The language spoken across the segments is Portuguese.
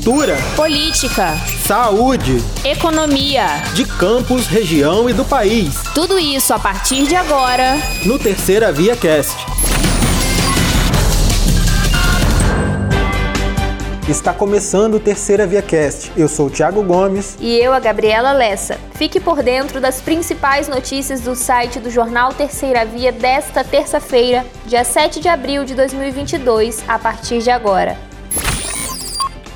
cultura, política, saúde, economia, de campos, região e do país. Tudo isso a partir de agora no Terceira Via Cast. Está começando o Terceira Via Cast. Eu sou o Thiago Gomes. E eu, a Gabriela Lessa. Fique por dentro das principais notícias do site do jornal Terceira Via desta terça-feira, dia 7 de abril de 2022, a partir de agora.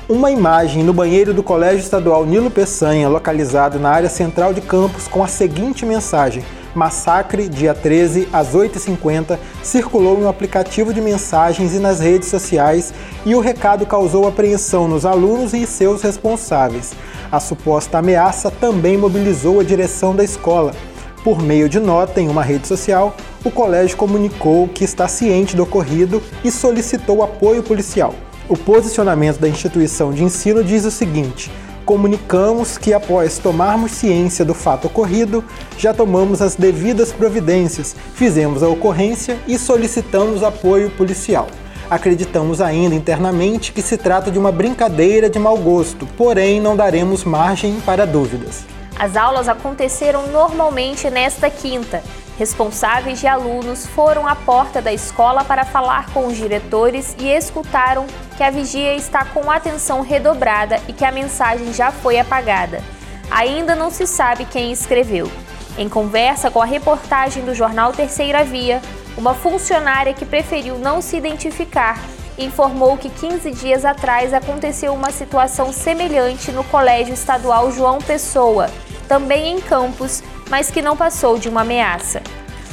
Uma imagem no banheiro do Colégio Estadual Nilo Peçanha, localizado na área central de campus, com a seguinte mensagem: Massacre, dia 13, às 8h50, circulou no aplicativo de mensagens e nas redes sociais e o recado causou apreensão nos alunos e seus responsáveis. A suposta ameaça também mobilizou a direção da escola. Por meio de nota em uma rede social, o colégio comunicou que está ciente do ocorrido e solicitou apoio policial. O posicionamento da instituição de ensino diz o seguinte: comunicamos que, após tomarmos ciência do fato ocorrido, já tomamos as devidas providências, fizemos a ocorrência e solicitamos apoio policial. Acreditamos ainda internamente que se trata de uma brincadeira de mau gosto, porém não daremos margem para dúvidas. As aulas aconteceram normalmente nesta quinta. Responsáveis e alunos foram à porta da escola para falar com os diretores e escutaram que a vigia está com atenção redobrada e que a mensagem já foi apagada. Ainda não se sabe quem escreveu. Em conversa com a reportagem do jornal Terceira Via, uma funcionária que preferiu não se identificar informou que 15 dias atrás aconteceu uma situação semelhante no Colégio Estadual João Pessoa, também em Campos, mas que não passou de uma ameaça.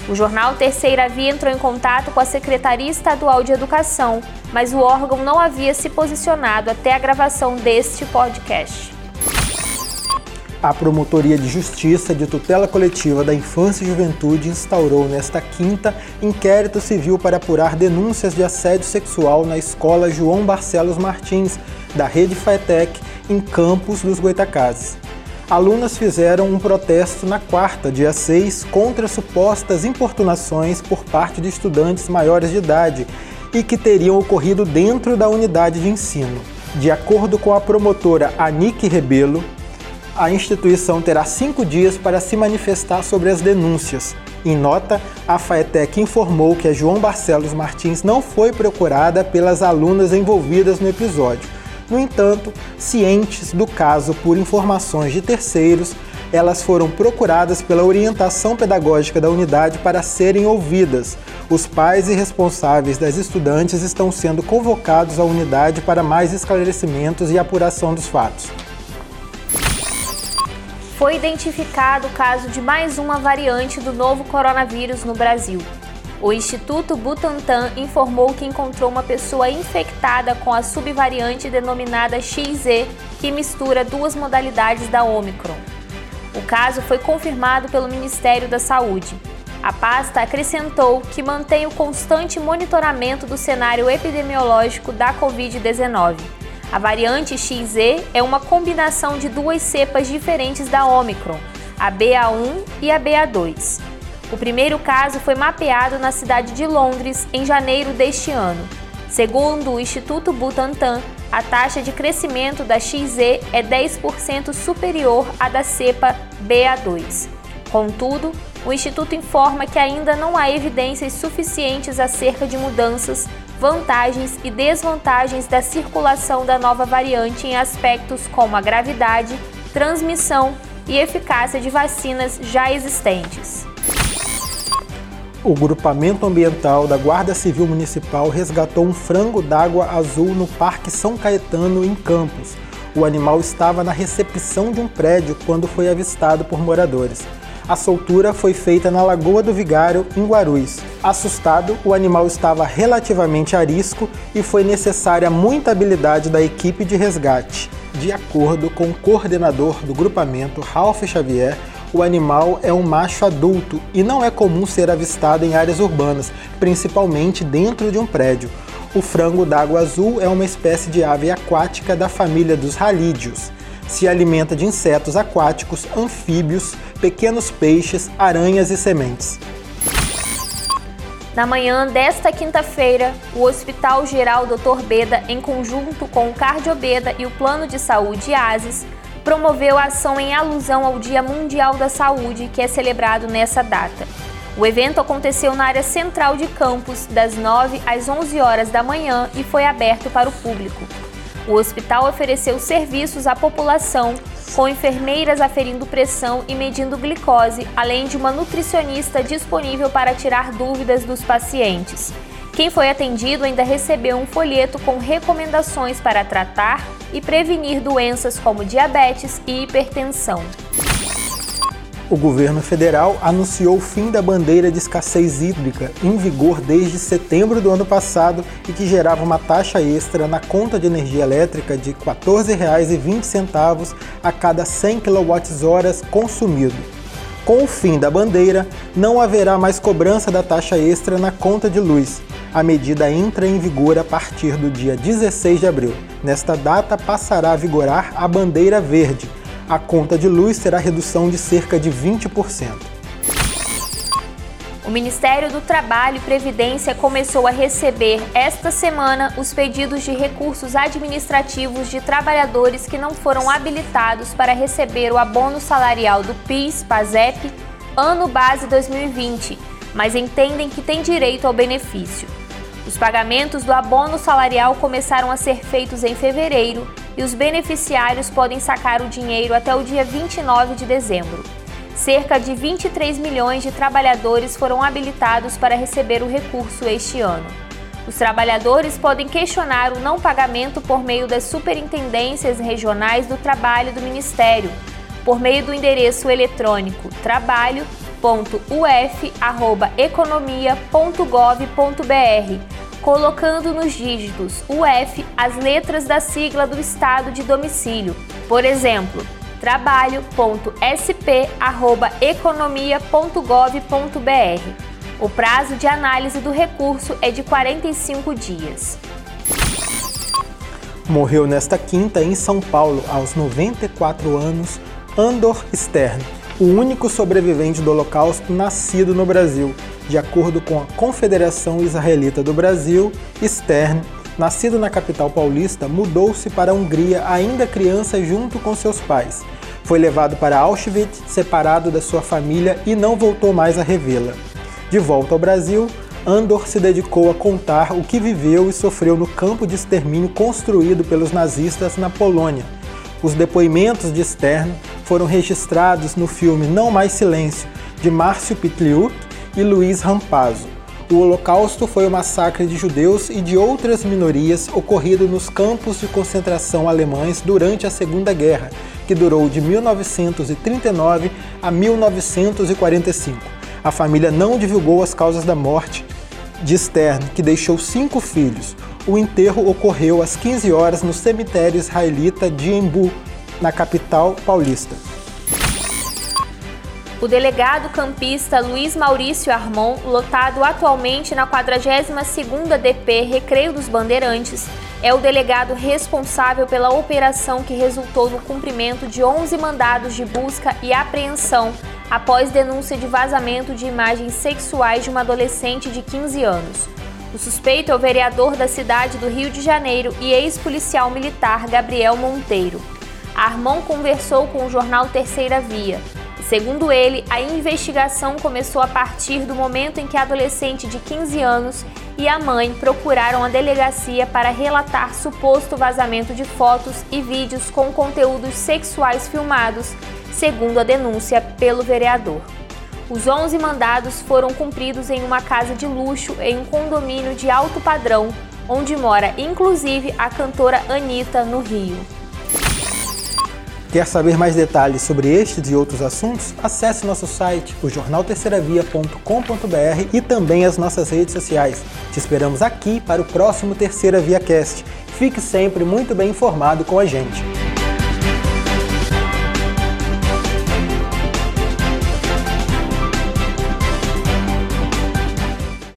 O jornal Terceira Via entrou em contato com a Secretaria Estadual de Educação, mas o órgão não havia se posicionado até a gravação deste podcast. A Promotoria de Justiça de Tutela Coletiva da Infância e Juventude instaurou nesta quinta inquérito civil para apurar denúncias de assédio sexual na escola João Barcelos Martins, da Rede FATEC, em Campos dos Goitacazes alunas fizeram um protesto na quarta, dia 6, contra supostas importunações por parte de estudantes maiores de idade e que teriam ocorrido dentro da unidade de ensino. De acordo com a promotora Anique Rebelo, a instituição terá cinco dias para se manifestar sobre as denúncias. Em nota, a FAETEC informou que a João Barcelos Martins não foi procurada pelas alunas envolvidas no episódio no entanto, cientes do caso por informações de terceiros, elas foram procuradas pela orientação pedagógica da unidade para serem ouvidas. Os pais e responsáveis das estudantes estão sendo convocados à unidade para mais esclarecimentos e apuração dos fatos. Foi identificado o caso de mais uma variante do novo coronavírus no Brasil. O Instituto Butantan informou que encontrou uma pessoa infectada com a subvariante denominada XZ, que mistura duas modalidades da Omicron. O caso foi confirmado pelo Ministério da Saúde. A pasta acrescentou que mantém o constante monitoramento do cenário epidemiológico da Covid-19. A variante XZ é uma combinação de duas cepas diferentes da Omicron, a BA1 e a BA2. O primeiro caso foi mapeado na cidade de Londres em janeiro deste ano. Segundo o Instituto Butantan, a taxa de crescimento da XZ é 10% superior à da cepa BA2. Contudo, o Instituto informa que ainda não há evidências suficientes acerca de mudanças, vantagens e desvantagens da circulação da nova variante em aspectos como a gravidade, transmissão e eficácia de vacinas já existentes. O grupamento ambiental da Guarda Civil Municipal resgatou um frango d'água azul no Parque São Caetano, em Campos. O animal estava na recepção de um prédio quando foi avistado por moradores. A soltura foi feita na Lagoa do Vigário, em Guarulhos. Assustado, o animal estava relativamente a risco e foi necessária muita habilidade da equipe de resgate. De acordo com o coordenador do grupamento, Ralph Xavier, o animal é um macho adulto e não é comum ser avistado em áreas urbanas, principalmente dentro de um prédio. O frango d'água azul é uma espécie de ave aquática da família dos ralídeos. Se alimenta de insetos aquáticos, anfíbios, pequenos peixes, aranhas e sementes. Na manhã desta quinta-feira, o Hospital Geral Dr. Beda, em conjunto com o Cardiobeda e o Plano de Saúde ASIS, promoveu a ação em alusão ao Dia Mundial da Saúde, que é celebrado nessa data. O evento aconteceu na área central de campus, das 9 às 11 horas da manhã e foi aberto para o público. O hospital ofereceu serviços à população, com enfermeiras aferindo pressão e medindo glicose, além de uma nutricionista disponível para tirar dúvidas dos pacientes. Quem foi atendido ainda recebeu um folheto com recomendações para tratar e prevenir doenças como diabetes e hipertensão o governo federal anunciou o fim da bandeira de escassez hídrica, em vigor desde setembro do ano passado e que gerava uma taxa extra na conta de energia elétrica de R$ 14,20 a cada 100 kWh consumido. Com o fim da bandeira, não haverá mais cobrança da taxa extra na conta de luz. A medida entra em vigor a partir do dia 16 de abril. Nesta data passará a vigorar a bandeira verde a conta de luz terá redução de cerca de 20%. O Ministério do Trabalho e Previdência começou a receber esta semana os pedidos de recursos administrativos de trabalhadores que não foram habilitados para receber o abono salarial do PIS/PASEP ano base 2020, mas entendem que têm direito ao benefício. Os pagamentos do abono salarial começaram a ser feitos em fevereiro e os beneficiários podem sacar o dinheiro até o dia 29 de dezembro. Cerca de 23 milhões de trabalhadores foram habilitados para receber o recurso este ano. Os trabalhadores podem questionar o não pagamento por meio das superintendências regionais do trabalho do Ministério, por meio do endereço eletrônico trabalho.uf@economia.gov.br colocando nos dígitos UF as letras da sigla do estado de domicílio. Por exemplo, trabalho.sp@economia.gov.br. O prazo de análise do recurso é de 45 dias. Morreu nesta quinta em São Paulo, aos 94 anos, Andor Stern, o único sobrevivente do Holocausto nascido no Brasil de acordo com a Confederação Israelita do Brasil, Stern, nascido na capital paulista, mudou-se para a Hungria ainda criança junto com seus pais. Foi levado para Auschwitz, separado da sua família e não voltou mais a revê-la. De volta ao Brasil, Andor se dedicou a contar o que viveu e sofreu no campo de extermínio construído pelos nazistas na Polônia. Os depoimentos de Stern foram registrados no filme Não Mais Silêncio, de Márcio Pitliuk e Luiz Rampazzo. O Holocausto foi o massacre de judeus e de outras minorias ocorrido nos campos de concentração alemães durante a Segunda Guerra, que durou de 1939 a 1945. A família não divulgou as causas da morte de Stern, que deixou cinco filhos. O enterro ocorreu às 15 horas no cemitério israelita de Embu, na capital paulista. O delegado campista Luiz Maurício Armon, lotado atualmente na 42ª DP Recreio dos Bandeirantes, é o delegado responsável pela operação que resultou no cumprimento de 11 mandados de busca e apreensão após denúncia de vazamento de imagens sexuais de uma adolescente de 15 anos. O suspeito é o vereador da cidade do Rio de Janeiro e ex-policial militar Gabriel Monteiro. Armon conversou com o jornal Terceira Via. Segundo ele, a investigação começou a partir do momento em que a adolescente de 15 anos e a mãe procuraram a delegacia para relatar suposto vazamento de fotos e vídeos com conteúdos sexuais filmados, segundo a denúncia pelo vereador. Os 11 mandados foram cumpridos em uma casa de luxo em um condomínio de alto padrão, onde mora inclusive a cantora Anitta, no Rio. Quer saber mais detalhes sobre estes e outros assuntos? Acesse nosso site, o jornalterceiravia.com.br e também as nossas redes sociais. Te esperamos aqui para o próximo Terceira Via Cast. Fique sempre muito bem informado com a gente.